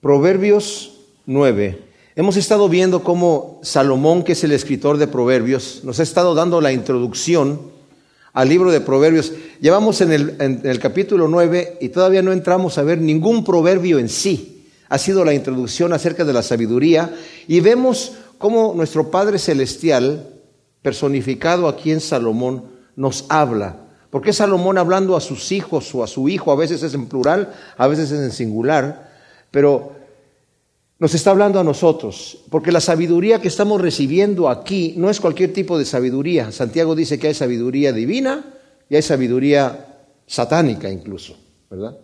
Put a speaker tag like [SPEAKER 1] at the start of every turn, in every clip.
[SPEAKER 1] Proverbios 9. Hemos estado viendo cómo Salomón, que es el escritor de Proverbios, nos ha estado dando la introducción al libro de Proverbios. Llevamos en el, en el capítulo 9 y todavía no entramos a ver ningún proverbio en sí. Ha sido la introducción acerca de la sabiduría y vemos cómo nuestro Padre Celestial, personificado aquí en Salomón, nos habla. Porque Salomón hablando a sus hijos o a su hijo, a veces es en plural, a veces es en singular, pero nos está hablando a nosotros, porque la sabiduría que estamos recibiendo aquí no es cualquier tipo de sabiduría. Santiago dice que hay sabiduría divina y hay sabiduría satánica incluso, ¿verdad?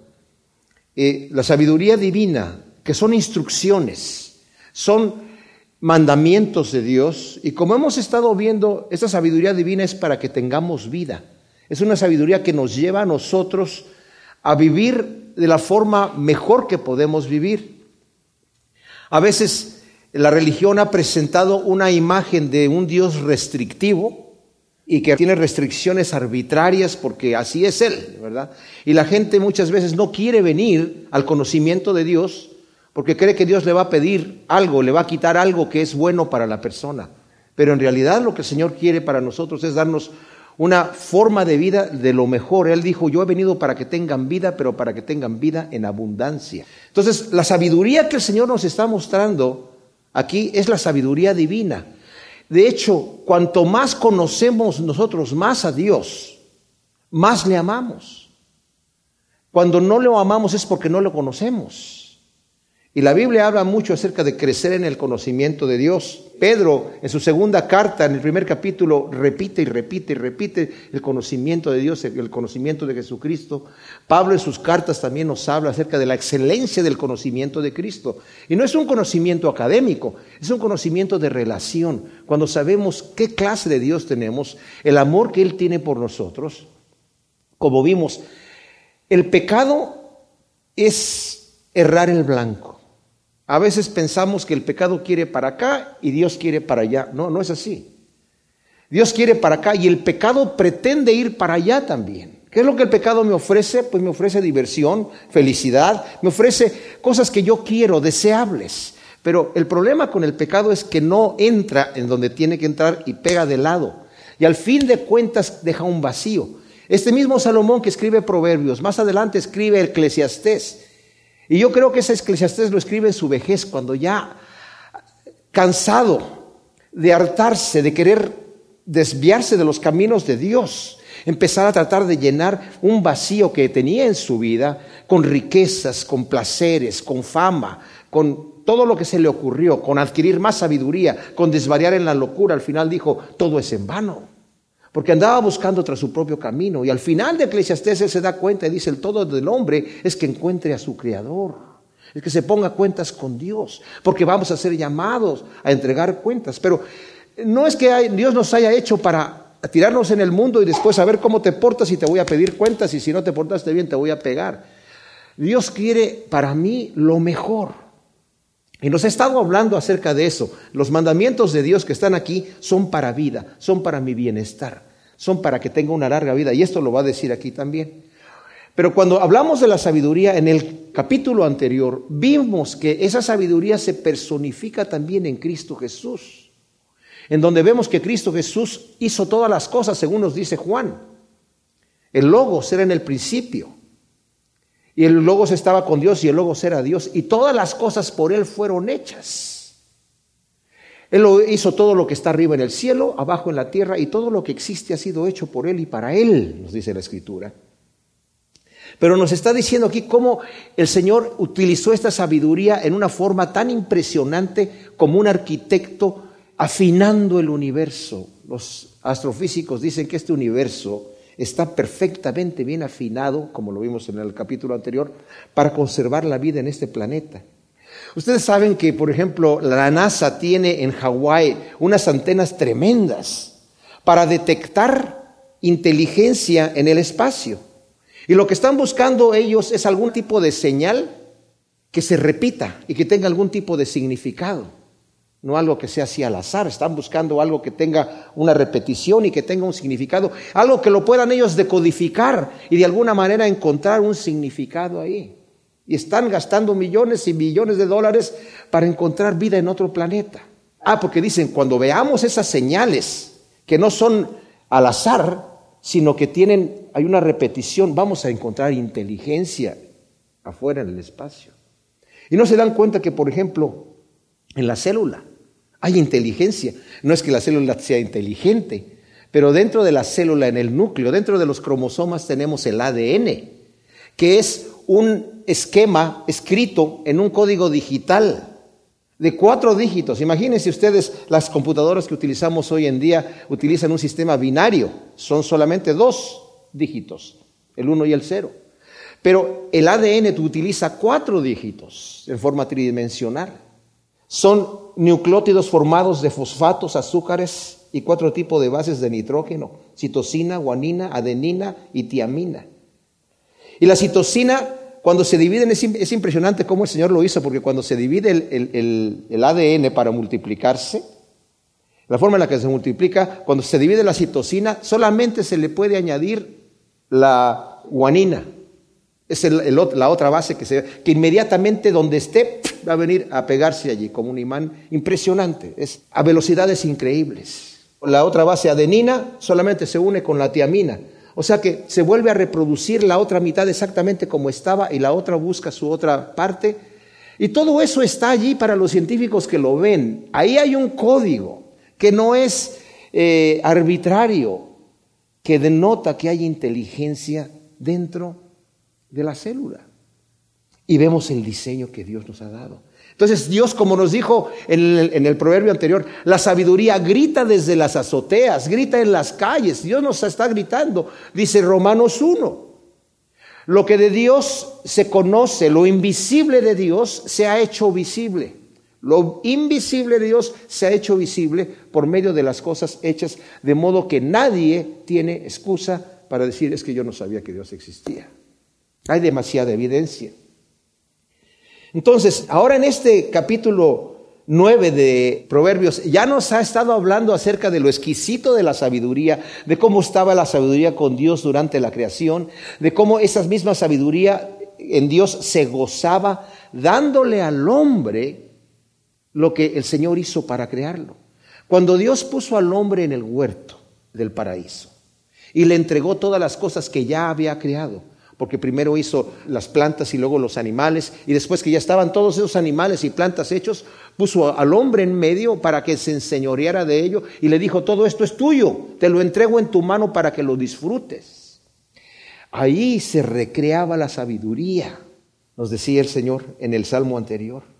[SPEAKER 1] Eh, la sabiduría divina, que son instrucciones, son mandamientos de Dios, y como hemos estado viendo, esa sabiduría divina es para que tengamos vida. Es una sabiduría que nos lleva a nosotros a vivir de la forma mejor que podemos vivir. A veces la religión ha presentado una imagen de un Dios restrictivo y que tiene restricciones arbitrarias porque así es Él, ¿verdad? Y la gente muchas veces no quiere venir al conocimiento de Dios porque cree que Dios le va a pedir algo, le va a quitar algo que es bueno para la persona. Pero en realidad lo que el Señor quiere para nosotros es darnos una forma de vida de lo mejor. Él dijo, yo he venido para que tengan vida, pero para que tengan vida en abundancia. Entonces, la sabiduría que el Señor nos está mostrando aquí es la sabiduría divina. De hecho, cuanto más conocemos nosotros más a Dios, más le amamos. Cuando no lo amamos es porque no lo conocemos. Y la Biblia habla mucho acerca de crecer en el conocimiento de Dios. Pedro, en su segunda carta, en el primer capítulo, repite y repite y repite el conocimiento de Dios, el conocimiento de Jesucristo. Pablo en sus cartas también nos habla acerca de la excelencia del conocimiento de Cristo. Y no es un conocimiento académico, es un conocimiento de relación. Cuando sabemos qué clase de Dios tenemos, el amor que Él tiene por nosotros, como vimos, el pecado es errar el blanco. A veces pensamos que el pecado quiere para acá y Dios quiere para allá. No, no es así. Dios quiere para acá y el pecado pretende ir para allá también. ¿Qué es lo que el pecado me ofrece? Pues me ofrece diversión, felicidad, me ofrece cosas que yo quiero, deseables. Pero el problema con el pecado es que no entra en donde tiene que entrar y pega de lado. Y al fin de cuentas deja un vacío. Este mismo Salomón que escribe Proverbios, más adelante escribe Eclesiastés. Y yo creo que ese Eclesiastés lo escribe en su vejez, cuando ya cansado de hartarse, de querer desviarse de los caminos de Dios, empezar a tratar de llenar un vacío que tenía en su vida con riquezas, con placeres, con fama, con todo lo que se le ocurrió, con adquirir más sabiduría, con desvariar en la locura. Al final dijo, todo es en vano porque andaba buscando tras su propio camino. Y al final de Eclesiastés él se da cuenta y dice, el todo del hombre es que encuentre a su Creador, es que se ponga cuentas con Dios, porque vamos a ser llamados a entregar cuentas. Pero no es que Dios nos haya hecho para tirarnos en el mundo y después a ver cómo te portas y te voy a pedir cuentas y si no te portaste bien te voy a pegar. Dios quiere para mí lo mejor. Y nos ha estado hablando acerca de eso. Los mandamientos de Dios que están aquí son para vida, son para mi bienestar, son para que tenga una larga vida. Y esto lo va a decir aquí también. Pero cuando hablamos de la sabiduría, en el capítulo anterior, vimos que esa sabiduría se personifica también en Cristo Jesús. En donde vemos que Cristo Jesús hizo todas las cosas, según nos dice Juan. El Logos era en el principio. Y el Logos estaba con Dios y el Logos era Dios. Y todas las cosas por Él fueron hechas. Él hizo todo lo que está arriba en el cielo, abajo en la tierra, y todo lo que existe ha sido hecho por Él y para Él, nos dice la Escritura. Pero nos está diciendo aquí cómo el Señor utilizó esta sabiduría en una forma tan impresionante como un arquitecto afinando el universo. Los astrofísicos dicen que este universo está perfectamente bien afinado, como lo vimos en el capítulo anterior, para conservar la vida en este planeta. Ustedes saben que, por ejemplo, la NASA tiene en Hawái unas antenas tremendas para detectar inteligencia en el espacio. Y lo que están buscando ellos es algún tipo de señal que se repita y que tenga algún tipo de significado no algo que sea así al azar, están buscando algo que tenga una repetición y que tenga un significado, algo que lo puedan ellos decodificar y de alguna manera encontrar un significado ahí. Y están gastando millones y millones de dólares para encontrar vida en otro planeta. Ah, porque dicen, cuando veamos esas señales, que no son al azar, sino que tienen, hay una repetición, vamos a encontrar inteligencia afuera en el espacio. Y no se dan cuenta que, por ejemplo, en la célula hay inteligencia. No es que la célula sea inteligente, pero dentro de la célula, en el núcleo, dentro de los cromosomas tenemos el ADN, que es un esquema escrito en un código digital de cuatro dígitos. Imagínense ustedes, las computadoras que utilizamos hoy en día utilizan un sistema binario, son solamente dos dígitos, el uno y el cero. Pero el ADN utiliza cuatro dígitos en forma tridimensional. Son nucleótidos formados de fosfatos, azúcares y cuatro tipos de bases de nitrógeno, citosina, guanina, adenina y tiamina. Y la citosina, cuando se divide, es, impresionante cómo el Señor lo hizo, porque cuando se divide el, ADN para multiplicarse, la forma en la que se multiplica, cuando se divide la citosina, solamente se le puede añadir la guanina. Es la otra base que, se, que inmediatamente donde esté va a venir a pegarse allí como un imán impresionante, es a velocidades increíbles. La otra base adenina solamente se une con la tiamina. O sea que se vuelve a reproducir la otra mitad exactamente como estaba y la otra busca su otra parte. Y todo eso está allí para los científicos que lo ven. Ahí hay un código que no es eh, arbitrario, que denota que hay inteligencia dentro de la célula. Y vemos el diseño que Dios nos ha dado. Entonces Dios, como nos dijo en el, proverbio anterior, la sabiduría grita desde las azoteas, grita en las calles, Dios nos está gritando, dice Romanos 1. Lo que de Dios se conoce, lo invisible de Dios se ha hecho visible. Lo invisible de Dios se ha hecho visible por medio de las cosas hechas, de modo que nadie tiene excusa para decir es que yo no sabía que Dios existía. Hay demasiada evidencia. Entonces, ahora en este capítulo 9 de Proverbios ya nos ha estado hablando acerca de lo exquisito de la sabiduría, de cómo estaba la sabiduría con Dios durante la creación, de cómo esa misma sabiduría en Dios se gozaba dándole al hombre lo que el Señor hizo para crearlo. Cuando Dios puso al hombre en el huerto del paraíso y le entregó todas las cosas que ya había creado, porque primero hizo las plantas y luego los animales, y después que ya estaban todos esos animales y plantas hechos, puso al hombre en medio para que se enseñoreara de ello y le dijo, todo esto es tuyo, te lo entrego en tu mano para que lo disfrutes. Ahí se recreaba la sabiduría, nos decía el Señor en el Salmo anterior.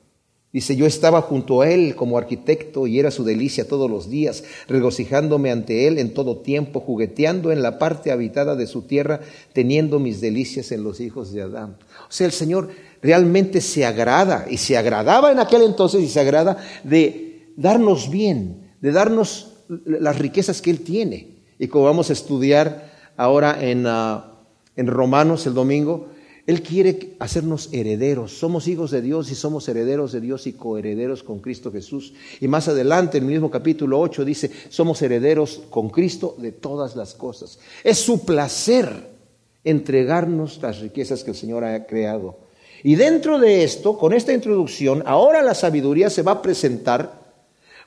[SPEAKER 1] Dice, yo estaba junto a él como arquitecto y era su delicia todos los días, regocijándome ante él en todo tiempo, jugueteando en la parte habitada de su tierra, teniendo mis delicias en los hijos de Adán. O sea, el Señor realmente se agrada y se agradaba en aquel entonces y se agrada de darnos bien, de darnos las riquezas que Él tiene. Y como vamos a estudiar ahora en, ah, en Romanos el domingo, él quiere hacernos herederos. Somos hijos de Dios y somos herederos de Dios y coherederos con Cristo Jesús. Y más adelante, en el mismo capítulo 8, dice, somos herederos con Cristo de todas las cosas. Es su placer entregarnos las riquezas que el Señor ha creado. Y dentro de esto, con esta introducción, ahora la sabiduría se va a presentar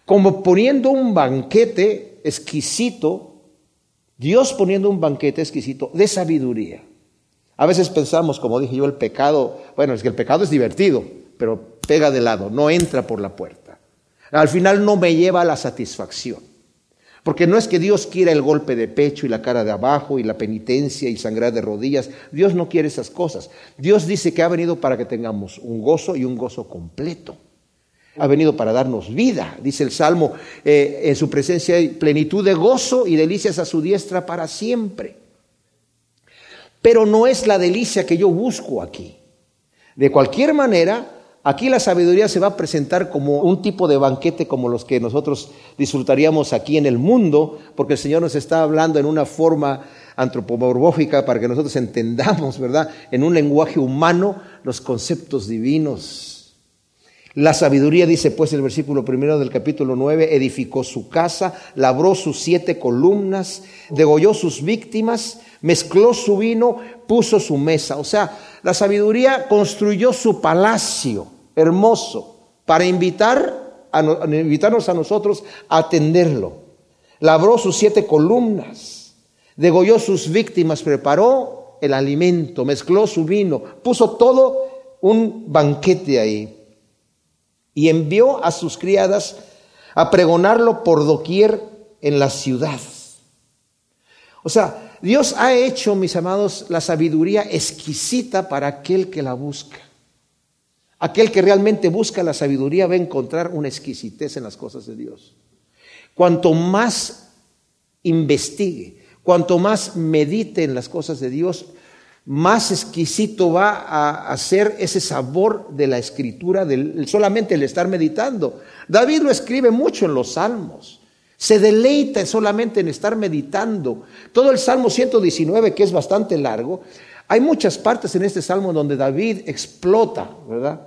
[SPEAKER 1] como poniendo un banquete exquisito, Dios poniendo un banquete exquisito de sabiduría. A veces pensamos, como dije yo, el pecado, bueno, es que el pecado es divertido, pero pega de lado, no entra por la puerta. Al final no me lleva a la satisfacción. Porque no es que Dios quiera el golpe de pecho y la cara de abajo y la penitencia y sangrar de rodillas. Dios no quiere esas cosas. Dios dice que ha venido para que tengamos un gozo y un gozo completo. Ha venido para darnos vida, dice el Salmo, eh, en su presencia hay plenitud de gozo y delicias a su diestra para siempre. Pero no es la delicia que yo busco aquí. De cualquier manera, aquí la sabiduría se va a presentar como un tipo de banquete como los que nosotros disfrutaríamos aquí en el mundo, porque el Señor nos está hablando en una forma antropomorfófica para que nosotros entendamos, ¿verdad? En un lenguaje humano los conceptos divinos. La sabiduría, dice pues el versículo primero del capítulo 9, edificó su casa, labró sus siete columnas, degolló sus víctimas, mezcló su vino, puso su mesa. O sea, la sabiduría construyó su palacio hermoso para invitar a, invitarnos a nosotros a atenderlo. Labró sus siete columnas, degolló sus víctimas, preparó el alimento, mezcló su vino, puso todo un banquete ahí y envió a sus criadas a pregonarlo por doquier en la ciudad. O sea, Dios ha hecho, mis amados, la sabiduría exquisita para aquel que la busca. Aquel que realmente busca la sabiduría va a encontrar una exquisitez en las cosas de Dios. Cuanto más investigue, cuanto más medite en las cosas de Dios, más exquisito va a hacer ese sabor de la escritura, solamente el estar meditando. David lo escribe mucho en los salmos. Se deleita solamente en estar meditando. Todo el Salmo 119, que es bastante largo, hay muchas partes en este salmo donde David explota, ¿verdad?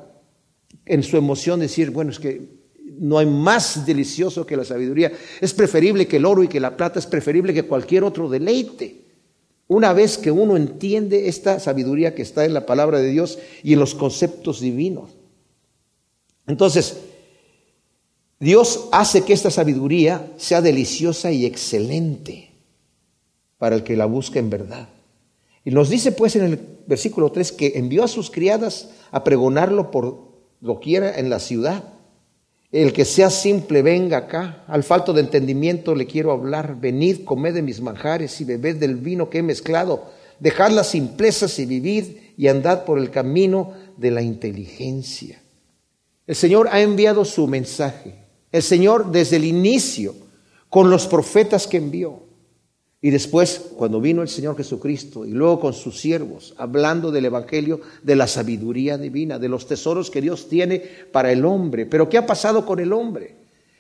[SPEAKER 1] En su emoción decir, bueno, es que no hay más delicioso que la sabiduría. Es preferible que el oro y que la plata, es preferible que cualquier otro deleite. Una vez que uno entiende esta sabiduría que está en la palabra de Dios y en los conceptos divinos. Entonces, Dios hace que esta sabiduría sea deliciosa y excelente para el que la busca en verdad. Y nos dice pues en el versículo 3 que envió a sus criadas a pregonarlo por doquiera en la ciudad. El que sea simple, venga acá. Al falto de entendimiento le quiero hablar. Venid, comed de mis manjares y bebed del vino que he mezclado. Dejad las simplezas y vivid y andad por el camino de la inteligencia. El Señor ha enviado su mensaje. El Señor desde el inicio, con los profetas que envió, y después, cuando vino el Señor Jesucristo y luego con sus siervos, hablando del Evangelio, de la sabiduría divina, de los tesoros que Dios tiene para el hombre. Pero ¿qué ha pasado con el hombre?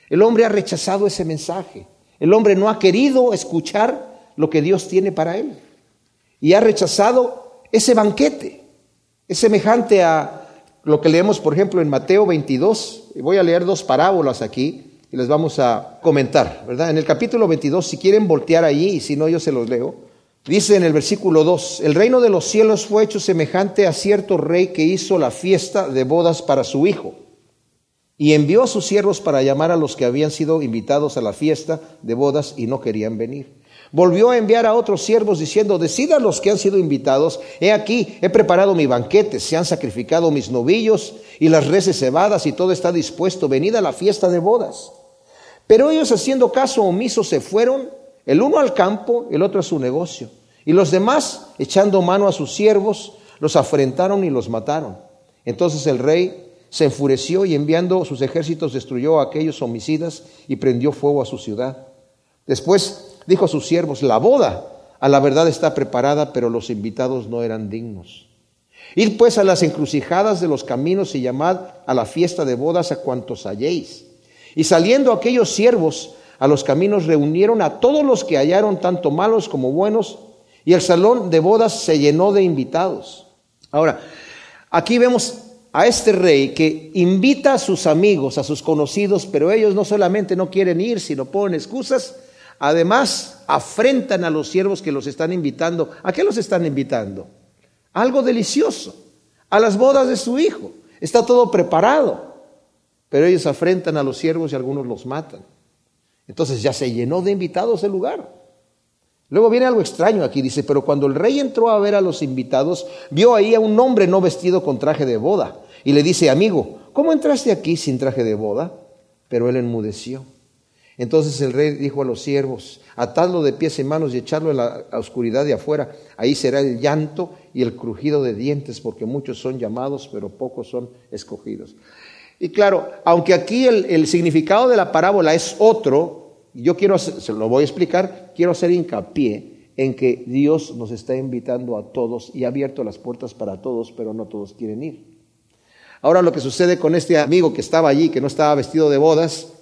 [SPEAKER 1] El hombre ha rechazado ese mensaje. El hombre no ha querido escuchar lo que Dios tiene para él. Y ha rechazado ese banquete. Es semejante a lo que leemos, por ejemplo, en Mateo 22. Voy a leer dos parábolas aquí y les vamos a comentar, ¿verdad? En el capítulo 22, si quieren voltear allí y si no yo se los leo, dice en el versículo 2, el reino de los cielos fue hecho semejante a cierto rey que hizo la fiesta de bodas para su hijo y envió a sus siervos para llamar a los que habían sido invitados a la fiesta de bodas y no querían venir. Volvió a enviar a otros siervos diciendo, decidan los que han sido invitados, he aquí, he preparado mi banquete, se han sacrificado mis novillos y las reses cebadas y todo está dispuesto, venid a la fiesta de bodas. Pero ellos haciendo caso omiso se fueron, el uno al campo, el otro a su negocio. Y los demás, echando mano a sus siervos, los afrentaron y los mataron. Entonces el rey se enfureció y enviando sus ejércitos destruyó a aquellos homicidas y prendió fuego a su ciudad. Después dijo a sus siervos, la boda a la verdad está preparada, pero los invitados no eran dignos. Id pues a las encrucijadas de los caminos y llamad a la fiesta de bodas a cuantos halléis. Y saliendo aquellos siervos a los caminos reunieron a todos los que hallaron tanto malos como buenos, y el salón de bodas se llenó de invitados. Ahora, aquí vemos a este rey que invita a sus amigos, a sus conocidos, pero ellos no solamente no quieren ir, sino ponen excusas, además afrentan a los siervos que los están invitando. ¿A qué los están invitando? Algo delicioso, a las bodas de su hijo. Está todo preparado. Pero ellos afrentan a los siervos y algunos los matan. Entonces ya se llenó de invitados el lugar. Luego viene algo extraño aquí, dice, pero cuando el rey entró a ver a los invitados, vio ahí a un hombre no vestido con traje de boda y le dice, amigo, ¿cómo entraste aquí sin traje de boda? Pero él enmudeció. Entonces el rey dijo a los siervos, atadlo de pies y manos y echarlo en la oscuridad de afuera. Ahí será el llanto y el crujido de dientes, porque muchos son llamados, pero pocos son escogidos. Y claro, aunque aquí el, significado de la parábola es otro, yo quiero, se lo voy a explicar, quiero hacer hincapié en que Dios nos está invitando a todos y ha abierto las puertas para todos, pero no todos quieren ir. Ahora lo que sucede con este amigo que estaba allí, que no estaba vestido de bodas,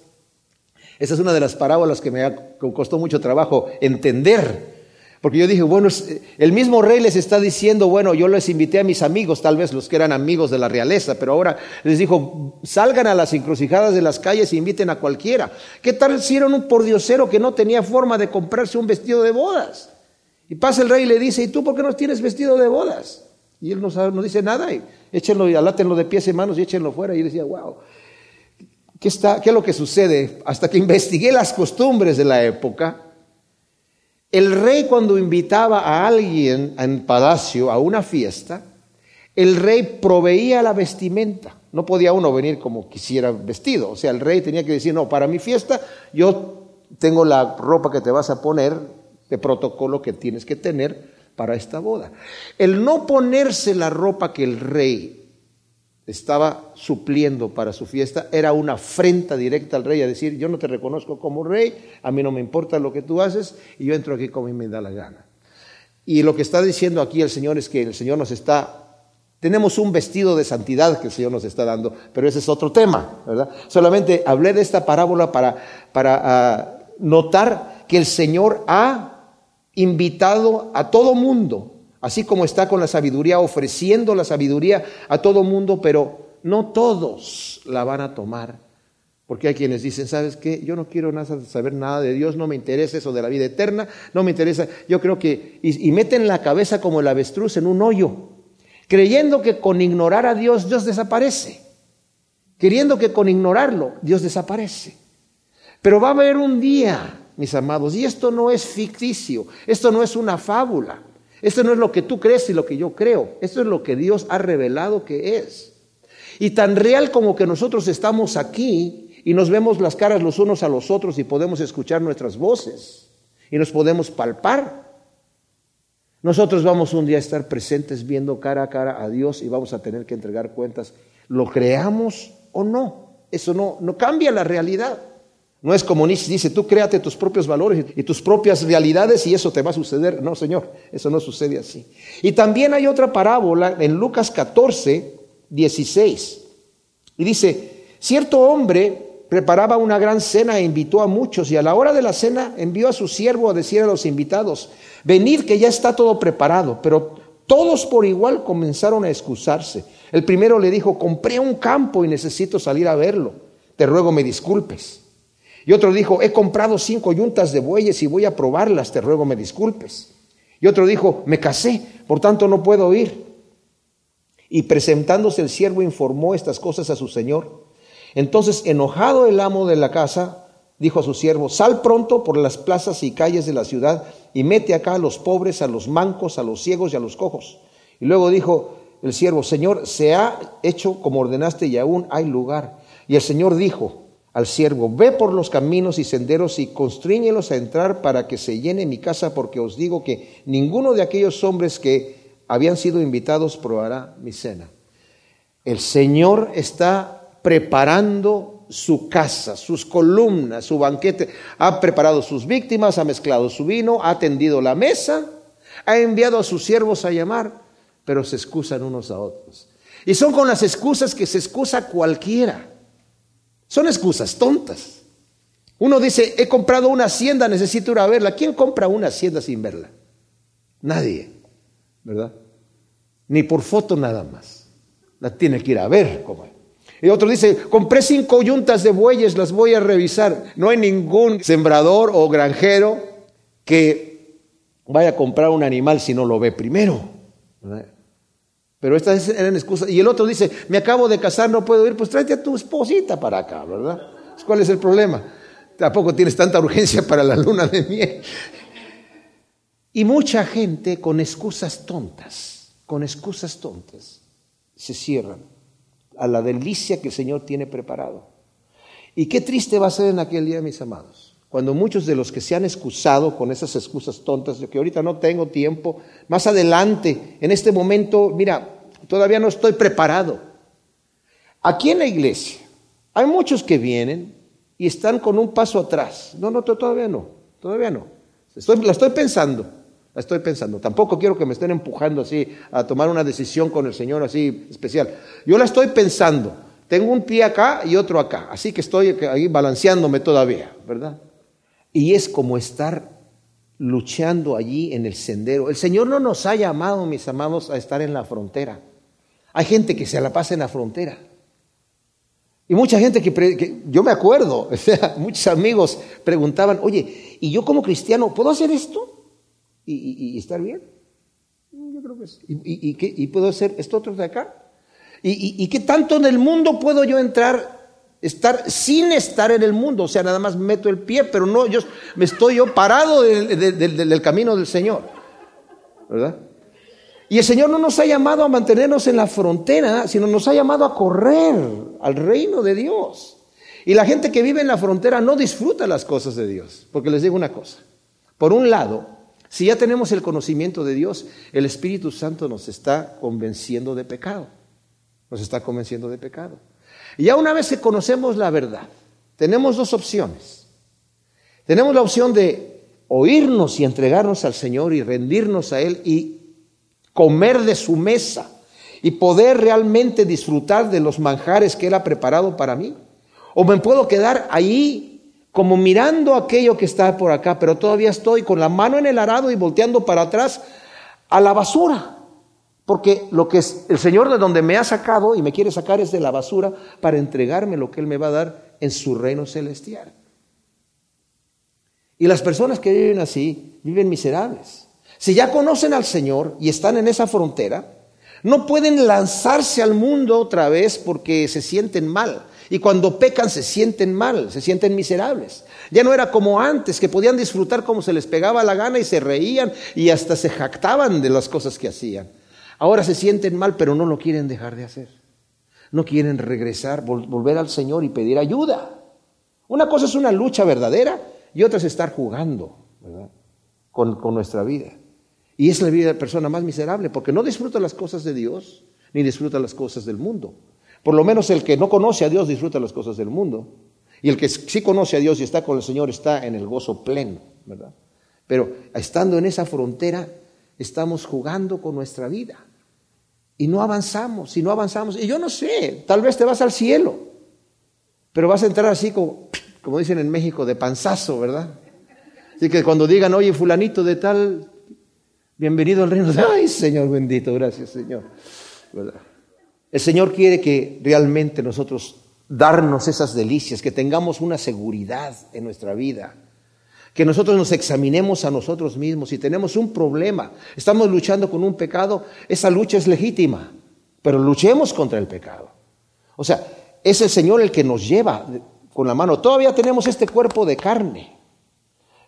[SPEAKER 1] esa es una de las parábolas que me costó mucho trabajo entender, Porque yo dije, bueno, el mismo rey les está diciendo, bueno, yo les invité a mis amigos, tal vez los que eran amigos de la realeza, pero ahora les dijo, salgan a las encrucijadas de las calles e inviten a cualquiera. ¿Qué tal era un pordiosero que no tenía forma de comprarse un vestido de bodas? Y pasa el rey y le dice, ¿y tú por qué no tienes vestido de bodas? Y él no, sabe, no dice nada, y échenlo y alátenlo de pies y manos y échenlo fuera. Y decía, wow, ¿qué, está, ¿qué es lo que sucede? Hasta que investigué las costumbres de la época, el rey cuando invitaba a alguien en palacio a una fiesta, el rey proveía la vestimenta. No podía uno venir como quisiera vestido. O sea, el rey tenía que decir, no, para mi fiesta yo tengo la ropa que te vas a poner, de protocolo que tienes que tener para esta boda. El no ponerse la ropa que el rey estaba supliendo para su fiesta, era una afrenta directa al rey a decir, yo no te reconozco como rey, a mí no me importa lo que tú haces y yo entro aquí como me da la gana. Y lo que está diciendo aquí el Señor es que el Señor nos está, tenemos un vestido de santidad que el Señor nos está dando, pero ese es otro tema, ¿verdad? Solamente hablé de esta parábola para, para ah, notar que el Señor ha invitado a todo mundo Así como está con la sabiduría, ofreciendo la sabiduría a todo mundo, pero no todos la van a tomar. Porque hay quienes dicen, ¿sabes qué? Yo no quiero nada, saber nada de Dios, no me interesa eso de la vida eterna, no me interesa. Yo creo que, y, y meten la cabeza como el avestruz en un hoyo, creyendo que con ignorar a Dios, Dios desaparece. Queriendo que con ignorarlo, Dios desaparece. Pero va a haber un día, mis amados, y esto no es ficticio, esto no es una fábula. Esto no es lo que tú crees y lo que yo creo. Esto es lo que Dios ha revelado que es. Y tan real como que nosotros estamos aquí y nos vemos las caras los unos a los otros y podemos escuchar nuestras voces y nos podemos palpar. Nosotros vamos un día a estar presentes viendo cara a cara a Dios y vamos a tener que entregar cuentas, lo creamos o no. Eso no, no cambia la realidad. No es como Nietzsche dice, tú créate tus propios valores y tus propias realidades y eso te va a suceder. No, Señor, eso no sucede así. Y también hay otra parábola en Lucas 14, 16. Y dice, cierto hombre preparaba una gran cena e invitó a muchos y a la hora de la cena envió a su siervo a decir a los invitados, venid que ya está todo preparado. Pero todos por igual comenzaron a excusarse. El primero le dijo, compré un campo y necesito salir a verlo. Te ruego me disculpes. Y otro dijo, he comprado cinco yuntas de bueyes y voy a probarlas, te ruego me disculpes. Y otro dijo, me casé, por tanto no puedo ir. Y presentándose el siervo informó estas cosas a su señor. Entonces, enojado el amo de la casa, dijo a su siervo, sal pronto por las plazas y calles de la ciudad y mete acá a los pobres, a los mancos, a los ciegos y a los cojos. Y luego dijo el siervo, Señor, se ha hecho como ordenaste y aún hay lugar. Y el Señor dijo, al siervo, ve por los caminos y senderos y constríñelos a entrar para que se llene mi casa, porque os digo que ninguno de aquellos hombres que habían sido invitados probará mi cena. El Señor está preparando su casa, sus columnas, su banquete, ha preparado sus víctimas, ha mezclado su vino, ha tendido la mesa, ha enviado a sus siervos a llamar, pero se excusan unos a otros. Y son con las excusas que se excusa cualquiera. Son excusas tontas. Uno dice, he comprado una hacienda, necesito ir a verla. ¿Quién compra una hacienda sin verla? Nadie, ¿verdad? Ni por foto nada más. La tiene que ir a ver. Y otro dice, compré cinco yuntas de bueyes, las voy a revisar. No hay ningún sembrador o granjero que vaya a comprar un animal si no lo ve primero. ¿verdad? Pero estas eran excusas. Y el otro dice, me acabo de casar, no puedo ir, pues tráete a tu esposita para acá, ¿verdad? ¿Cuál es el problema? Tampoco tienes tanta urgencia para la luna de miel. Y mucha gente con excusas tontas, con excusas tontas, se cierran a la delicia que el Señor tiene preparado. Y qué triste va a ser en aquel día, mis amados, cuando muchos de los que se han excusado con esas excusas tontas, de que ahorita no tengo tiempo, más adelante, en este momento, mira, todavía no estoy preparado. Aquí en la iglesia hay muchos que vienen y están con un paso atrás. No, no, todavía no, todavía no. la estoy pensando, la estoy pensando. Tampoco quiero que me estén empujando así a tomar una decisión con el Señor así especial. Yo la estoy pensando. Tengo un pie acá y otro acá, así que estoy ahí balanceándome todavía, ¿verdad? Y es como estar luchando allí en el sendero. El Señor no nos ha llamado, mis amados, a estar en la frontera. Hay gente que se la pasa en la frontera. Y mucha gente que, yo me acuerdo, o sea, muchos amigos preguntaban, oye, ¿y yo como cristiano puedo hacer esto? ¿Y, estar bien? Mm, yo creo que sí. ¿Y, y puedo hacer esto otro de acá? ¿Y, qué tanto en el mundo puedo yo entrar estar sin estar en el mundo, o sea, nada más meto el pie, pero no, yo me estoy yo parado del, camino del Señor, ¿verdad? Y el Señor no nos ha llamado a mantenernos en la frontera, sino nos ha llamado a correr al reino de Dios. Y la gente que vive en la frontera no disfruta las cosas de Dios, porque les digo una cosa, por un lado, si ya tenemos el conocimiento de Dios, el Espíritu Santo nos está convenciendo de pecado, nos está convenciendo de pecado. Y ya una vez que conocemos la verdad, tenemos dos opciones. Tenemos la opción de oírnos y entregarnos al Señor y rendirnos a Él y comer de su mesa y poder realmente disfrutar de los manjares que Él ha preparado para mí. O me puedo quedar ahí como mirando aquello que está por acá, pero todavía estoy con la mano en el arado y volteando para atrás a la basura. Porque lo que es el Señor de donde me ha sacado y me quiere sacar es de la basura para entregarme lo que Él me va a dar en su reino celestial. Y las personas que viven así viven miserables. Si ya conocen al Señor y están en esa frontera, no pueden lanzarse al mundo otra vez porque se sienten mal. Y cuando pecan se sienten mal, se sienten miserables. Ya no era como antes, que podían disfrutar como se les pegaba la gana y se reían y hasta se jactaban de las cosas que hacían. Ahora se sienten mal, pero no lo quieren dejar de hacer. No quieren regresar, volver al Señor y pedir ayuda. Una cosa es una lucha verdadera y otra es estar jugando Con, con, nuestra vida. Y es la vida de la persona más miserable porque no disfruta las cosas de Dios ni disfruta las cosas del mundo. Por lo menos el que no conoce a Dios disfruta las cosas del mundo. Y el que sí conoce a Dios y está con el Señor está en el gozo pleno, ¿verdad? Pero estando en esa frontera, estamos jugando con nuestra vida. Y no avanzamos, y no avanzamos. Y yo no sé, tal vez te vas al cielo, pero vas a entrar así como, como dicen en México, de panzazo, ¿verdad? Así que cuando digan, oye, fulanito de tal, bienvenido al reino. Ay, Señor bendito, gracias, Señor. El Señor quiere que realmente nosotros darnos esas delicias, que tengamos una seguridad en nuestra vida que nosotros nos examinemos a nosotros mismos. Si tenemos un problema, estamos luchando con un pecado, esa lucha es legítima, pero luchemos contra el pecado. O sea, es el Señor el que nos lleva con la mano. Todavía tenemos este cuerpo de carne,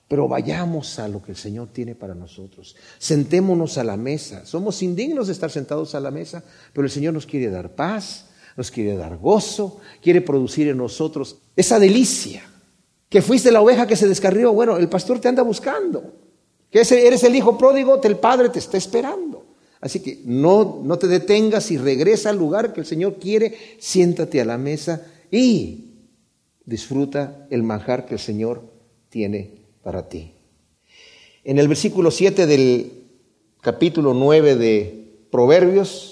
[SPEAKER 1] pero vayamos a lo que el Señor tiene para nosotros. Sentémonos a la mesa. Somos indignos de estar sentados a la mesa, pero el Señor nos quiere dar paz, nos quiere dar gozo, quiere producir en nosotros esa delicia que fuiste la oveja que se descarrió, bueno, el pastor te anda buscando. Que eres el hijo pródigo, el padre te está esperando. Así que no, no te detengas y regresa al lugar que el Señor quiere, siéntate a la mesa y disfruta el manjar que el Señor tiene para ti. En el versículo 7 del capítulo 9 de Proverbios,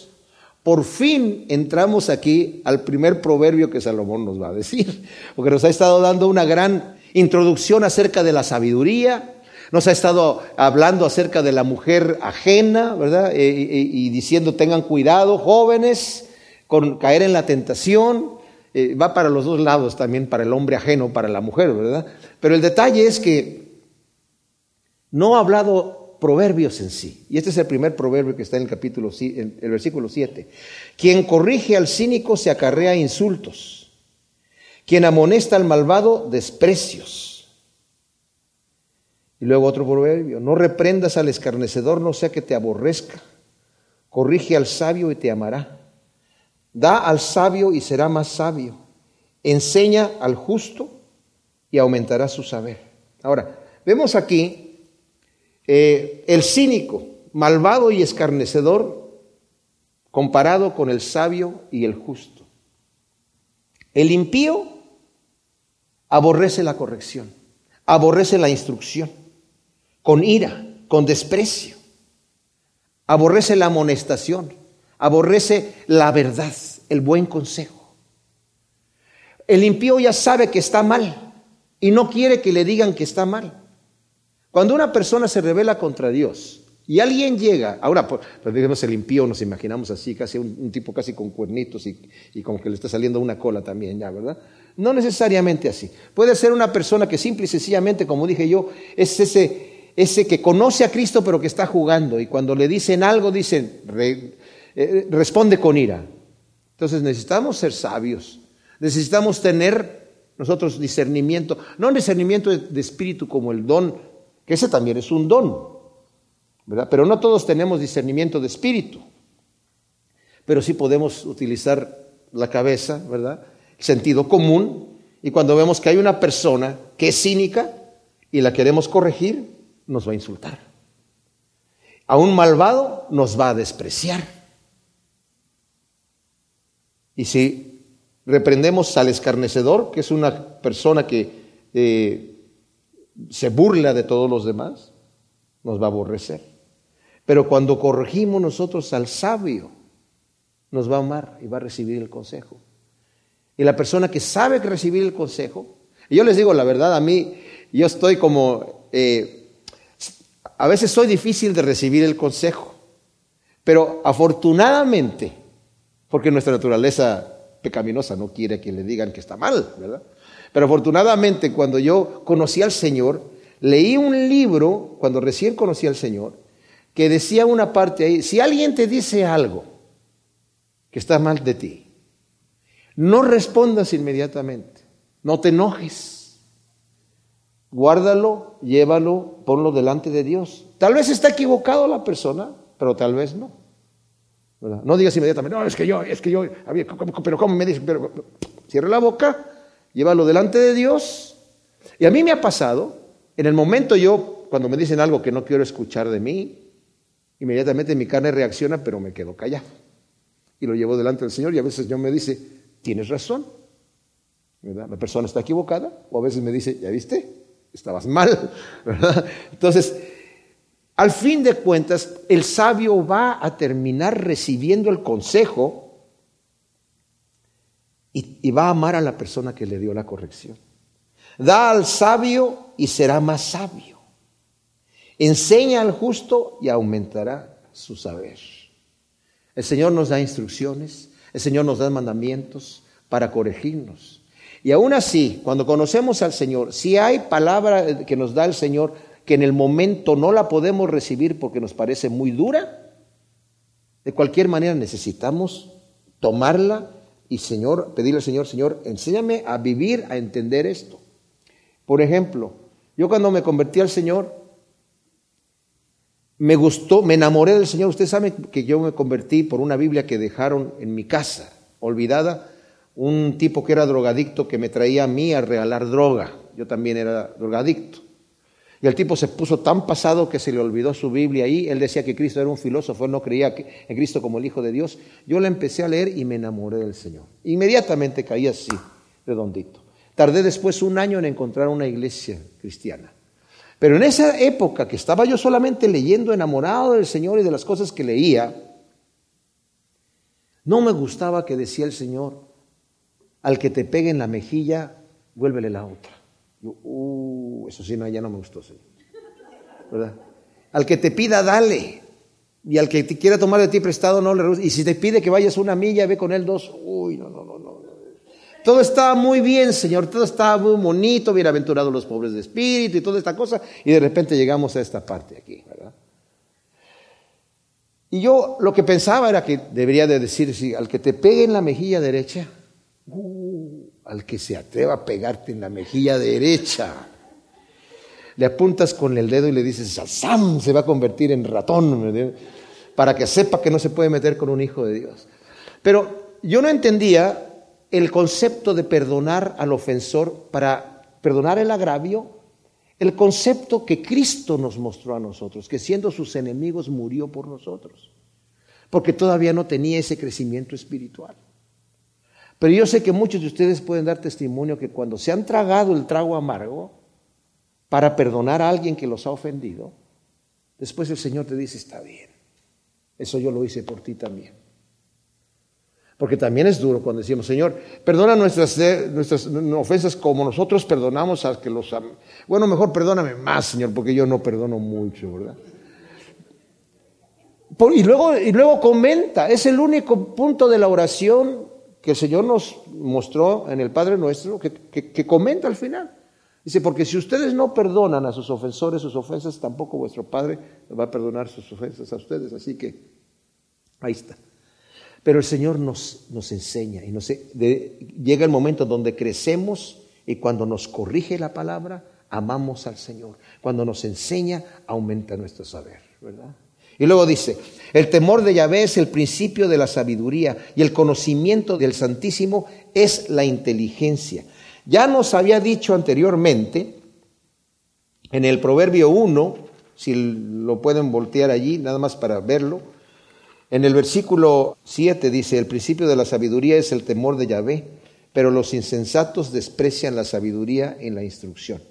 [SPEAKER 1] por fin entramos aquí al primer proverbio que Salomón nos va a decir, porque nos ha estado dando una gran introducción acerca de la sabiduría, nos ha estado hablando acerca de la mujer ajena, ¿verdad? Eh, y, diciendo tengan cuidado, jóvenes, con caer en la tentación. Eh, va para los dos lados también, para el hombre ajeno, para la mujer, ¿verdad? Pero el detalle es que no ha hablado proverbios en sí. Y este es el primer proverbio que está en el capítulo, el versículo 7. Quien corrige al cínico se acarrea insultos. Quien amonesta al malvado, desprecios. Y luego otro proverbio, no reprendas al escarnecedor, no sea que te aborrezca. Corrige al sabio y te amará. Da al sabio y será más sabio. Enseña al justo y aumentará su saber. Ahora, vemos aquí eh, el cínico, malvado y escarnecedor, comparado con el sabio y el justo. El impío aborrece la corrección, aborrece la instrucción, con ira, con desprecio, aborrece la amonestación, aborrece la verdad, el buen consejo. El impío ya sabe que está mal y no quiere que le digan que está mal. Cuando una persona se revela contra Dios y alguien llega, ahora, pues, digamos el impío, nos imaginamos así, casi un, tipo casi con cuernitos y, como que le está saliendo una cola también ya, ¿verdad? No necesariamente así. Puede ser una persona que simple y sencillamente, como dije yo, es ese, ese que conoce a Cristo pero que está jugando y cuando le dicen algo, dicen, eh, responde con ira. Entonces necesitamos ser sabios, necesitamos tener nosotros discernimiento, no discernimiento de, espíritu como el don, ese también es un don, ¿verdad? Pero no todos tenemos discernimiento de espíritu, pero sí podemos utilizar la cabeza, ¿verdad? Sentido común, y cuando vemos que hay una persona que es cínica y la queremos corregir, nos va a insultar. A un malvado nos va a despreciar. Y si Reprendemos al escarnecedor, que es una persona que eh, se burla de todos los demás, nos va a aborrecer. Pero cuando corregimos nosotros al sabio, nos va a amar y va a recibir el consejo. Y la persona que sabe recibir el consejo, y yo les digo la verdad, a mí, yo estoy como, eh, a veces soy difícil de recibir el consejo, pero afortunadamente, porque nuestra naturaleza pecaminosa, no quiere que le digan que está mal, ¿verdad? Pero afortunadamente cuando yo conocí al Señor, leí un libro, cuando recién conocí al Señor, que decía una parte ahí, si alguien te dice algo que está mal de ti, no respondas inmediatamente, no te enojes, guárdalo, llévalo, ponlo delante de Dios. Tal vez está equivocado la persona, pero tal vez no. No digas inmediatamente, no, es que yo, es que yo, pero ¿cómo me dice? Pero, cierra la boca, llévalo delante de Dios. Y a mí me ha pasado, en el momento yo, cuando me dicen algo que no quiero escuchar de mí, inmediatamente mi carne reacciona, pero me quedo callado. Y lo llevo delante del Señor y a veces yo me dice, tienes razón. La persona está equivocada, o a veces me dice, ya viste, estabas mal. Entonces, al fin de cuentas, el sabio va a terminar recibiendo el consejo y, va a amar a la persona que le dio la corrección. Da al sabio y será más sabio. Enseña al justo y aumentará su saber. El Señor nos da instrucciones, el Señor nos da mandamientos para corregirnos. Y aún así, cuando conocemos al Señor, si hay palabra que nos da el Señor, que en el momento no la podemos recibir porque nos parece muy dura, de cualquier manera necesitamos tomarla y Señor, pedirle al Señor, Señor, enséñame a vivir, a entender esto. Por ejemplo, yo cuando me convertí al Señor, me gustó, me enamoré del Señor. Usted sabe que yo me convertí por una Biblia que dejaron en mi casa, olvidada, un tipo que era drogadicto que me traía a mí a regalar droga. Yo también era drogadicto. Y el tipo se puso tan pasado que se le olvidó su Biblia ahí. Él decía que Cristo era un filósofo, él no creía en Cristo como el Hijo de Dios. Yo la empecé a leer y me enamoré del Señor. Inmediatamente caí así, redondito. Tardé después un año en encontrar una iglesia cristiana. Pero en esa época que estaba yo solamente leyendo, enamorado del Señor y de las cosas que leía, no me gustaba que decía el Señor, al que te pegue en la mejilla, vuélvele la otra. Yo, uh, eso sí, no, ya no me gustó, Señor. ¿Verdad? Al que te pida, dale. Y al que te quiera tomar de ti prestado, no le Y si te pide que vayas una milla, ve con él dos. Uy, no, no, no, no. Todo está muy bien, Señor. Todo está muy bonito. Bienaventurados los pobres de espíritu y toda esta cosa. Y de repente llegamos a esta parte aquí, ¿verdad? Y yo lo que pensaba era que debería de decir, sí, al que te pegue en la mejilla derecha, uh, al que se atreva a pegarte en la mejilla derecha. Le apuntas con el dedo y le dices, Sam se va a convertir en ratón, para que sepa que no se puede meter con un hijo de Dios. Pero yo no entendía el concepto de perdonar al ofensor para perdonar el agravio, el concepto que Cristo nos mostró a nosotros, que siendo sus enemigos murió por nosotros, porque todavía no tenía ese crecimiento espiritual. Pero yo sé que muchos de ustedes pueden dar testimonio que cuando se han tragado el trago amargo para perdonar a alguien que los ha ofendido, después el Señor te dice, está bien, eso yo lo hice por ti también. Porque también es duro cuando decimos, Señor, perdona nuestras, nuestras ofensas como nosotros perdonamos a que los... Bueno, mejor perdóname más, Señor, porque yo no perdono mucho, ¿verdad? y, luego, y luego comenta, es el único punto de la oración que el Señor nos mostró en el Padre Nuestro, que, que comenta al final. Dice, porque si ustedes no perdonan a sus ofensores sus ofensas, tampoco vuestro Padre va a perdonar sus ofensas a ustedes. Así que ahí está. Pero el Señor nos, nos enseña y nos, llega el momento donde crecemos y cuando nos corrige la palabra, amamos al Señor. Cuando nos enseña, aumenta nuestro saber, ¿verdad? Y luego dice, el temor de Yahvé es el principio de la sabiduría y el conocimiento del Santísimo es la inteligencia. Ya nos había dicho anteriormente, en el Proverbio 1, si lo pueden voltear allí, nada más para verlo, en el versículo 7 dice, el principio de la sabiduría es el temor de Yahvé, pero los insensatos desprecian la sabiduría en la instrucción.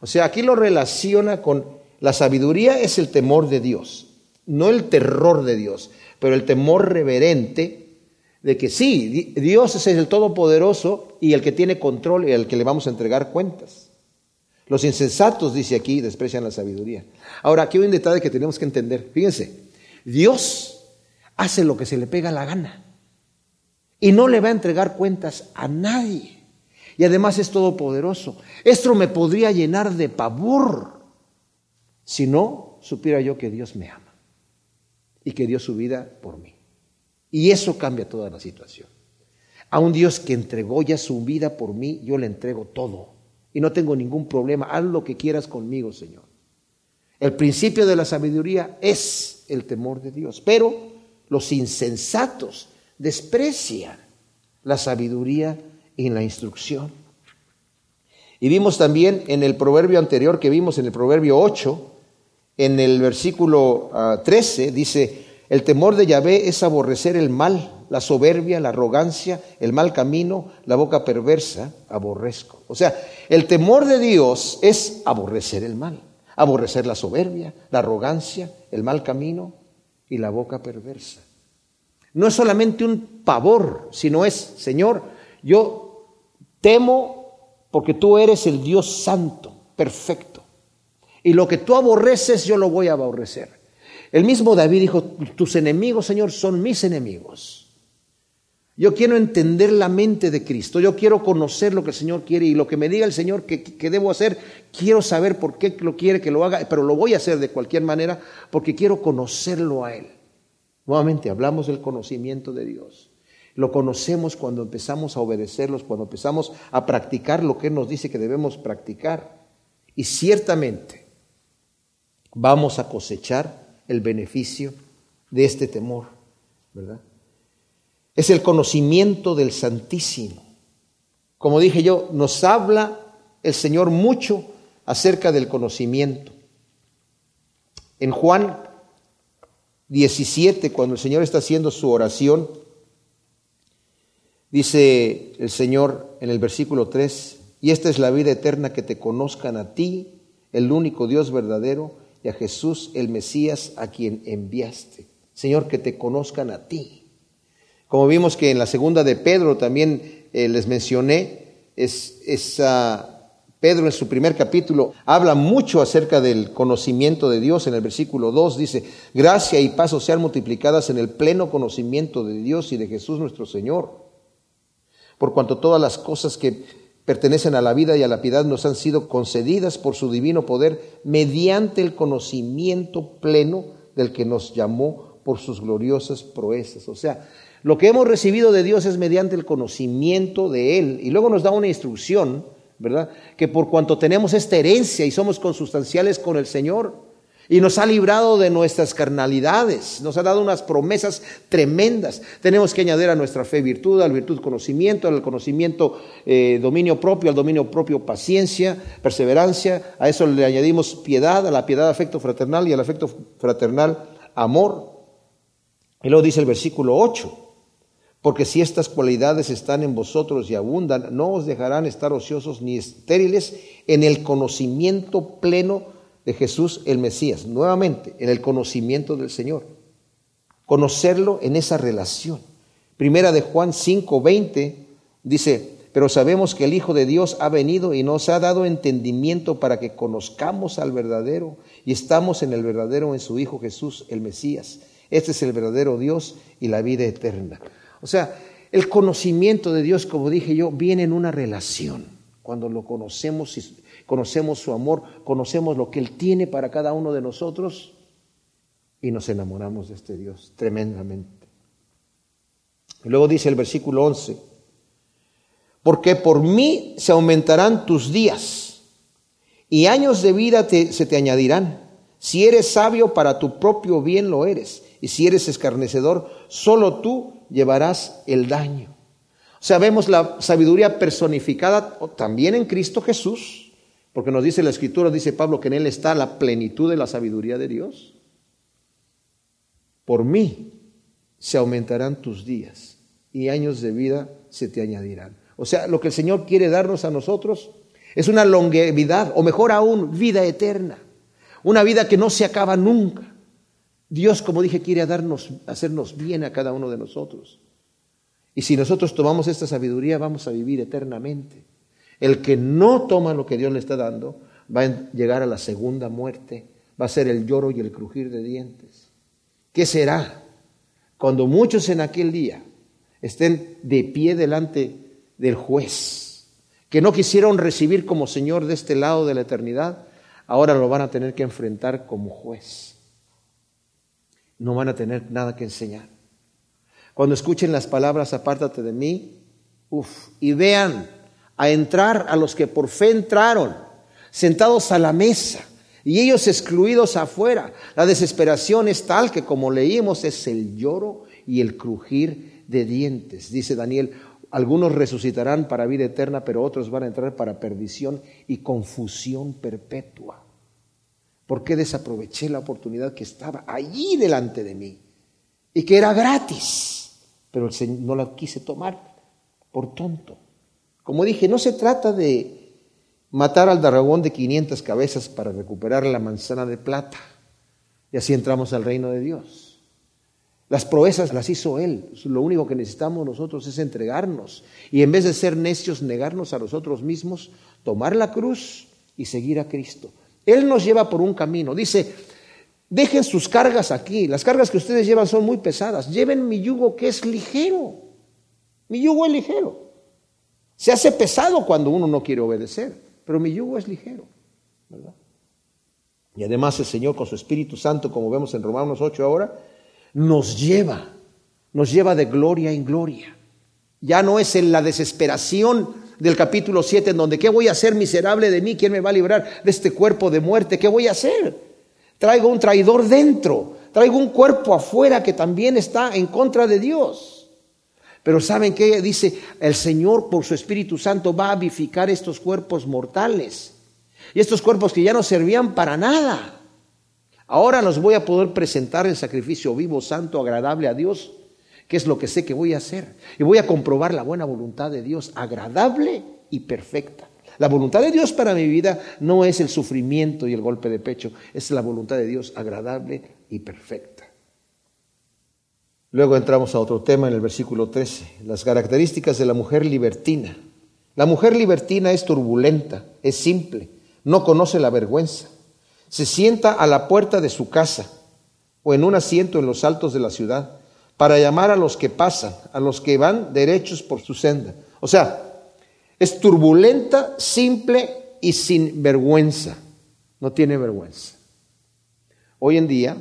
[SPEAKER 1] O sea, aquí lo relaciona con la sabiduría es el temor de Dios, no el terror de Dios, pero el temor reverente de que sí, Dios es el Todopoderoso y el que tiene control y al que le vamos a entregar cuentas. Los insensatos, dice aquí, desprecian la sabiduría. Ahora, aquí hay un detalle que tenemos que entender. Fíjense, Dios hace lo que se le pega la gana. Y no le va a entregar cuentas a nadie. Y además es todopoderoso. Esto me podría llenar de pavor si no supiera yo que Dios me ama y que dio su vida por mí. Y eso cambia toda la situación. A un Dios que entregó ya su vida por mí, yo le entrego todo. Y no tengo ningún problema. Haz lo que quieras conmigo, Señor. El principio de la sabiduría es el temor de Dios. Pero los insensatos desprecian la sabiduría y la instrucción. Y vimos también en el proverbio anterior que vimos en el proverbio 8, en el versículo 13, ah, dice, el temor de Yahvé es aborrecer el mal, la soberbia, la arrogancia, el mal camino, la boca perversa, aborrezco. O sea, el temor de Dios es aborrecer el mal, aborrecer la soberbia, la arrogancia, el mal camino, y la boca perversa. No es solamente un pavor, sino es, Señor, yo temo porque tú eres el Dios santo, perfecto. Y lo que tú aborreces, yo lo voy a aborrecer. El mismo David dijo, tus enemigos, Señor, son mis enemigos. Yo quiero entender la mente de Cristo, yo quiero conocer lo que el Señor quiere y lo que me diga el Señor que, debo hacer, quiero saber por qué lo quiere que lo haga, pero lo voy a hacer de cualquier manera porque quiero conocerlo a Él. Nuevamente hablamos del conocimiento de Dios. Lo conocemos cuando empezamos a obedecerlos, cuando empezamos a practicar lo que Él nos dice que debemos practicar. Y ciertamente vamos a cosechar el beneficio de este temor, ¿verdad? es el conocimiento del Santísimo. Como dije yo, nos habla el Señor mucho acerca del conocimiento. En Juan 17, cuando el Señor está haciendo su oración, dice el Señor en el versículo 3, y esta es la vida eterna que te conozcan a ti, el único Dios verdadero, a Jesús el Mesías a quien enviaste. Señor, que te conozcan a ti. Como vimos que en la segunda de Pedro también eh, les mencioné, es, Pedro en su primer capítulo habla mucho acerca del conocimiento de Dios. En el versículo 2 dice, gracia y paso sean multiplicadas en el pleno conocimiento de Dios y de Jesús nuestro Señor. Por cuanto todas las cosas que pertenecen a la vida y a la piedad nos han sido concedidas por su divino poder mediante el conocimiento pleno del que nos llamó por sus gloriosas proezas. O sea, lo que hemos recibido de Dios es mediante el conocimiento de Él. Y luego nos da una instrucción, ¿verdad? Que por cuanto tenemos esta herencia y somos consustanciales con el Señor, y nos ha librado de nuestras carnalidades, nos ha dado unas promesas tremendas. Tenemos que añadir a nuestra fe virtud, al virtud conocimiento, al conocimiento eh, dominio propio, al dominio propio paciencia, perseverancia. A eso le añadimos piedad, a la piedad afecto fraternal y al afecto fraternal amor. Y luego dice el versículo 8, porque si estas cualidades están en vosotros y abundan, no os dejarán estar ociosos ni estériles en el conocimiento pleno de Jesús el Mesías. Nuevamente, en el conocimiento del Señor. Conocerlo en esa relación. Primera de Juan 5, 20 dice, pero sabemos que el Hijo de Dios ha venido y nos ha dado entendimiento para que conozcamos al verdadero y estamos en el verdadero en su Hijo Jesús, el Mesías. Este es el verdadero Dios y la vida eterna. O sea, el conocimiento de Dios, como dije yo, viene en una relación. Cuando lo conocemos y conocemos su amor, conocemos lo que Él tiene para cada uno de nosotros y nos enamoramos de este Dios tremendamente. Y luego dice el versículo 11, porque por mí se aumentarán tus días y años de vida se te añadirán. Si eres sabio, para tu propio bien lo eres. Y si eres escarnecedor, solo tú llevarás el daño. O sea, vemos la sabiduría personificada también en Cristo Jesús, porque nos dice la Escritura, dice Pablo, que en Él está la plenitud de la sabiduría de Dios. Por mí se aumentarán tus días y años de vida se te añadirán. O sea, lo que el Señor quiere darnos a nosotros es una longevidad, o mejor aún, vida eterna. Una vida que no se acaba nunca. Dios, como dije, quiere darnos, hacernos bien a cada uno de nosotros. Y si nosotros tomamos esta sabiduría, vamos a vivir eternamente. El que no toma lo que Dios le está dando, va a llegar a la segunda muerte, va a ser el lloro y el crujir de dientes. ¿Qué será? Cuando muchos en aquel día estén de pie delante del juez, que no quisieron recibir como Señor de este lado de la eternidad, ahora lo van a tener que enfrentar como juez. No van a tener nada que enseñar. Cuando escuchen las palabras, apártate de mí, uf, y vean a entrar a los que por fe entraron, sentados a la mesa, y ellos excluidos afuera. La desesperación es tal que, como leímos, es el lloro y el crujir de dientes. Dice Daniel, algunos resucitarán para vida eterna, pero otros van a entrar para perdición y confusión perpetua. ¿Por qué desaproveché la oportunidad que estaba allí delante de mí y que era gratis? Pero el Señor no la quise tomar por tonto. Como dije, no se trata de matar al dragón de 500 cabezas para recuperar la manzana de plata. Y así entramos al reino de Dios. Las proezas las hizo Él. Lo único que necesitamos nosotros es entregarnos. Y en vez de ser necios, negarnos a nosotros mismos, tomar la cruz y seguir a Cristo. Él nos lleva por un camino. Dice, dejen sus cargas aquí. Las cargas que ustedes llevan son muy pesadas. Lleven mi yugo que es ligero. Mi yugo es ligero. Se hace pesado cuando uno no quiere obedecer, pero mi yugo es ligero. Y además el Señor con su Espíritu Santo, como vemos en Romanos 8 ahora, nos lleva, nos lleva de gloria en gloria. Ya no es en la desesperación del capítulo 7 en donde, ¿qué voy a hacer miserable de mí? ¿Quién me va a librar de este cuerpo de muerte? ¿Qué voy a hacer? Traigo un traidor dentro, traigo un cuerpo afuera que también está en contra de Dios. Pero ¿saben qué? Dice, el Señor por su Espíritu Santo va a vivificar estos cuerpos mortales. Y estos cuerpos que ya no servían para nada. Ahora los voy a poder presentar en sacrificio vivo, santo, agradable a Dios, que es lo que sé que voy a hacer. Y voy a comprobar la buena voluntad de Dios, agradable y perfecta. La voluntad de Dios para mi vida no es el sufrimiento y el golpe de pecho, es la voluntad de Dios agradable y perfecta. Luego entramos a otro tema en el versículo 13, las características de la mujer libertina. La mujer libertina es turbulenta, es simple, no conoce la vergüenza se sienta a la puerta de su casa o en un asiento en los altos de la ciudad para llamar a los que pasan, a los que van derechos por su senda. O sea, es turbulenta, simple y sin vergüenza. No tiene vergüenza. Hoy en día,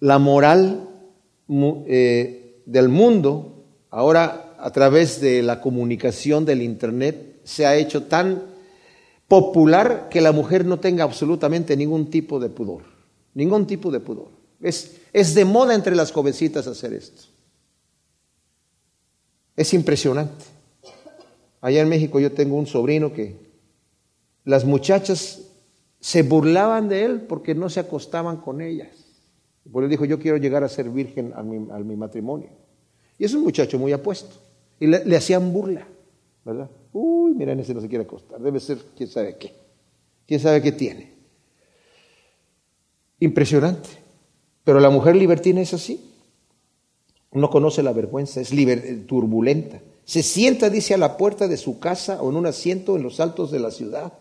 [SPEAKER 1] la moral eh, del mundo, ahora a través de la comunicación del Internet, se ha hecho tan popular que la mujer no tenga absolutamente ningún tipo de pudor, ningún tipo de pudor. Es, es de moda entre las jovencitas hacer esto. Es impresionante. Allá en México yo tengo un sobrino que las muchachas se burlaban de él porque no se acostaban con ellas. Por él dijo, yo quiero llegar a ser virgen a mi, matrimonio. Y es un muchacho muy apuesto. Y le hacían burla, ¿verdad? Uy, miren, ese no se quiere acostar. Debe ser quién sabe qué. Quién sabe qué tiene. Impresionante. Pero la mujer libertina es así. no conoce la vergüenza, es turbulenta. Se sienta, dice, a la puerta de su casa o en un asiento en los altos de la ciudad.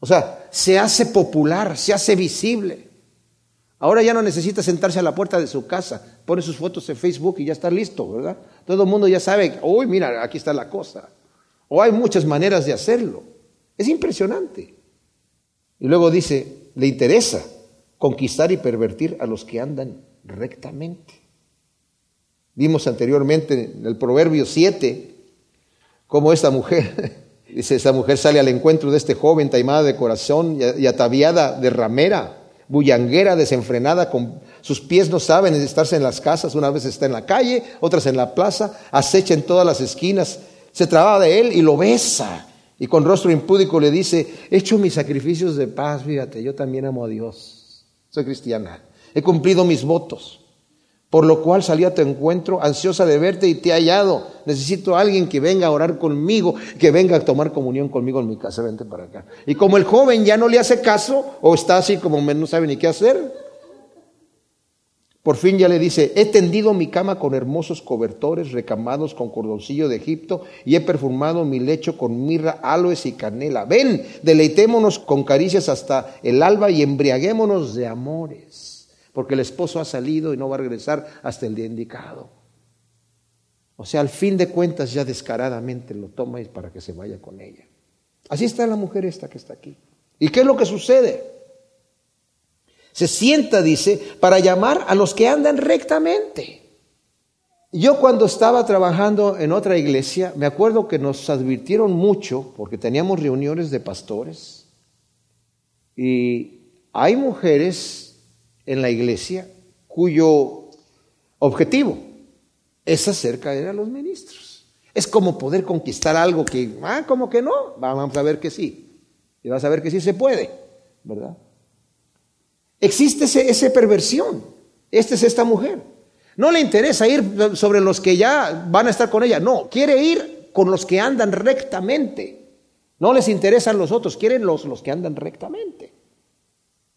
[SPEAKER 1] O sea, se hace popular, se hace visible. Ahora ya no necesita sentarse a la puerta de su casa, pone sus fotos en Facebook y ya está listo, ¿verdad? Todo el mundo ya sabe, uy, mira, aquí está la cosa. O hay muchas maneras de hacerlo. Es impresionante. Y luego dice, le interesa conquistar y pervertir a los que andan rectamente. Vimos anteriormente en el Proverbio 7 cómo esta mujer, dice, esta mujer sale al encuentro de este joven taimada de corazón y ataviada de ramera, bullanguera, desenfrenada, con sus pies no saben estarse en las casas, una vez está en la calle, otras en la plaza, acecha en todas las esquinas, se traba de él y lo besa. Y con rostro impúdico le dice, he hecho mis sacrificios de paz, fíjate, yo también amo a Dios, soy cristiana, he cumplido mis votos. Por lo cual salí a tu encuentro, ansiosa de verte y te he hallado. Necesito a alguien que venga a orar conmigo, que venga a tomar comunión conmigo en mi casa. Vente para acá. Y como el joven ya no le hace caso, o está así como no sabe ni qué hacer, por fin ya le dice, he tendido mi cama con hermosos cobertores recamados con cordoncillo de Egipto y he perfumado mi lecho con mirra, aloes y canela. Ven, deleitémonos con caricias hasta el alba y embriaguémonos de amores porque el esposo ha salido y no va a regresar hasta el día indicado. O sea, al fin de cuentas ya descaradamente lo toma para que se vaya con ella. Así está la mujer esta que está aquí. ¿Y qué es lo que sucede? Se sienta, dice, para llamar a los que andan rectamente. Yo cuando estaba trabajando en otra iglesia, me acuerdo que nos advirtieron mucho, porque teníamos reuniones de pastores, y hay mujeres en la iglesia cuyo objetivo es acerca de los ministros. Es como poder conquistar algo que, ah, como que no, vamos a ver que sí. Y vas a ver que sí se puede, ¿verdad? Existe esa perversión. Esta es esta mujer. No le interesa ir sobre los que ya van a estar con ella. No, quiere ir con los que andan rectamente. No les interesan los otros, quieren los, los que andan rectamente.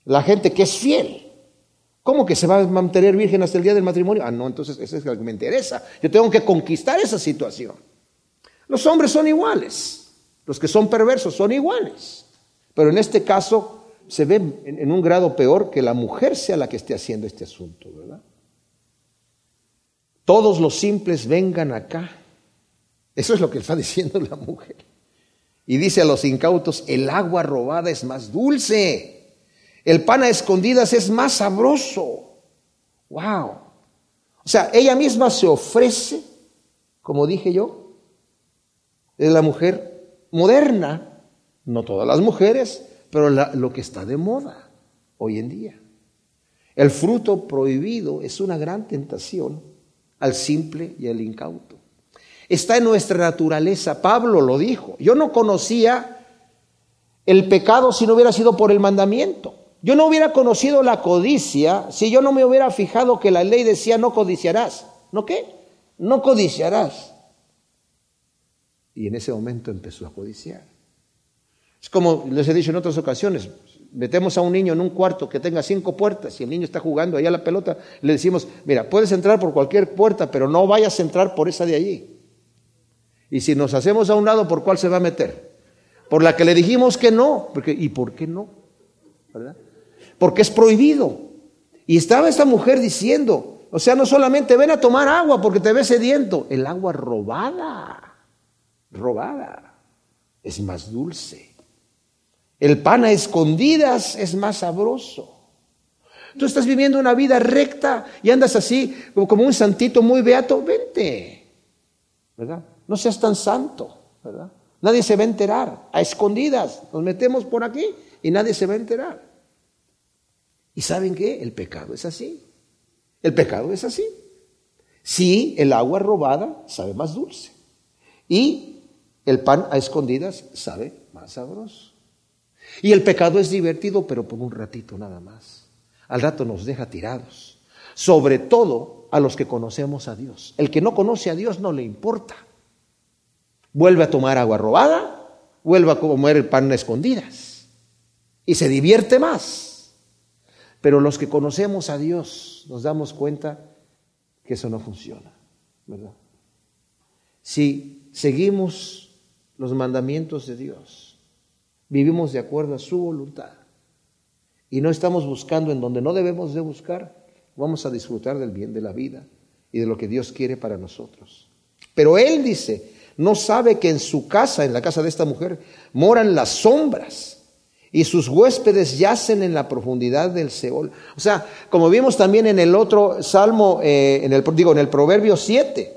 [SPEAKER 1] La gente que es fiel. ¿Cómo que se va a mantener virgen hasta el día del matrimonio? Ah, no, entonces eso es lo que me interesa. Yo tengo que conquistar esa situación. Los hombres son iguales. Los que son perversos son iguales. Pero en este caso se ve en un grado peor que la mujer sea la que esté haciendo este asunto, ¿verdad? Todos los simples vengan acá. Eso es lo que está diciendo la mujer. Y dice a los incautos, el agua robada es más dulce. El pan a escondidas es más sabroso. Wow. O sea, ella misma se ofrece, como dije yo, es la mujer moderna, no todas las mujeres, pero lo que está de moda hoy en día. El fruto prohibido es una gran tentación al simple y al incauto. Está en nuestra naturaleza. Pablo lo dijo. Yo no conocía el pecado si no hubiera sido por el mandamiento. Yo no hubiera conocido la codicia si yo no me hubiera fijado que la ley decía no codiciarás. ¿No qué? No codiciarás. Y en ese momento empezó a codiciar. Es como les he dicho en otras ocasiones, metemos a un niño en un cuarto que tenga cinco puertas y el niño está jugando allá a la pelota, le decimos, mira, puedes entrar por cualquier puerta, pero no vayas a entrar por esa de allí. Y si nos hacemos a un lado, ¿por cuál se va a meter? Por la que le dijimos que no, porque, ¿y por qué no? ¿Verdad? Porque es prohibido. Y estaba esta mujer diciendo, o sea, no solamente ven a tomar agua porque te ves sediento, el agua robada, robada, es más dulce. El pan a escondidas es más sabroso. Tú estás viviendo una vida recta y andas así como un santito muy beato, vente, ¿verdad? No seas tan santo, ¿verdad? Nadie se va a enterar, a escondidas, nos metemos por aquí y nadie se va a enterar. ¿Y saben qué? El pecado es así. El pecado es así. Sí, el agua robada sabe más dulce. Y el pan a escondidas sabe más sabroso. Y el pecado es divertido, pero por un ratito nada más. Al rato nos deja tirados. Sobre todo a los que conocemos a Dios. El que no conoce a Dios no le importa. Vuelve a tomar agua robada, vuelve a comer el pan a escondidas. Y se divierte más. Pero los que conocemos a Dios nos damos cuenta que eso no funciona, ¿verdad? Si seguimos los mandamientos de Dios, vivimos de acuerdo a su voluntad y no estamos buscando en donde no debemos de buscar, vamos a disfrutar del bien de la vida y de lo que Dios quiere para nosotros. Pero Él dice, no sabe que en su casa, en la casa de esta mujer, moran las sombras y sus huéspedes yacen en la profundidad del Seol. O sea, como vimos también en el otro salmo, eh, en el, digo, en el Proverbio 7,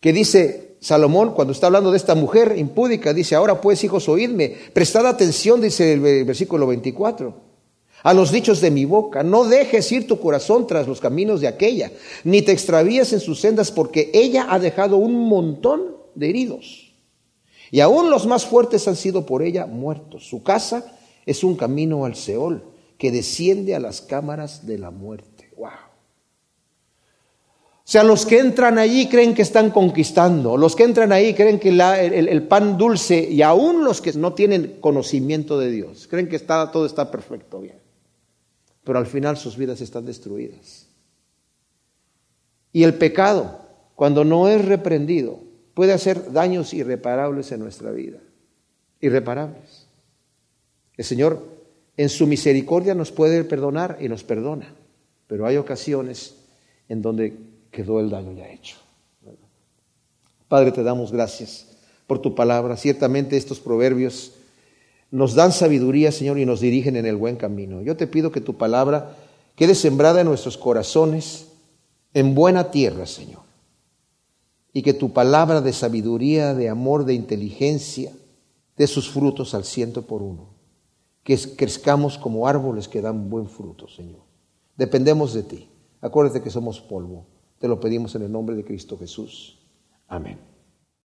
[SPEAKER 1] que dice Salomón, cuando está hablando de esta mujer impúdica, dice, ahora pues hijos, oídme, prestad atención, dice el versículo 24 a los dichos de mi boca. No dejes ir tu corazón tras los caminos de aquella, ni te extravíes en sus sendas, porque ella ha dejado un montón de heridos. Y aún los más fuertes han sido por ella muertos. Su casa es un camino al Seol que desciende a las cámaras de la muerte. Wow. O sea, los que entran allí creen que están conquistando, los que entran ahí creen que el, pan dulce y aún los que no tienen conocimiento de Dios, creen que está, todo está perfecto, bien pero al final sus vidas están destruidas. Y el pecado, cuando no es reprendido, puede hacer daños irreparables en nuestra vida. Irreparables. El Señor en su misericordia nos puede perdonar y nos perdona, pero hay ocasiones en donde quedó el daño ya hecho. Padre, te damos gracias por tu palabra. Ciertamente estos proverbios nos dan sabiduría, Señor, y nos dirigen en el buen camino. Yo te pido que tu palabra quede sembrada en nuestros corazones en buena tierra, Señor. Y que tu palabra de sabiduría, de amor, de inteligencia, dé sus frutos al ciento por uno. Que crezcamos como árboles que dan buen fruto, Señor. Dependemos de ti. Acuérdate que somos polvo. Te lo pedimos en el nombre de Cristo Jesús. Amén.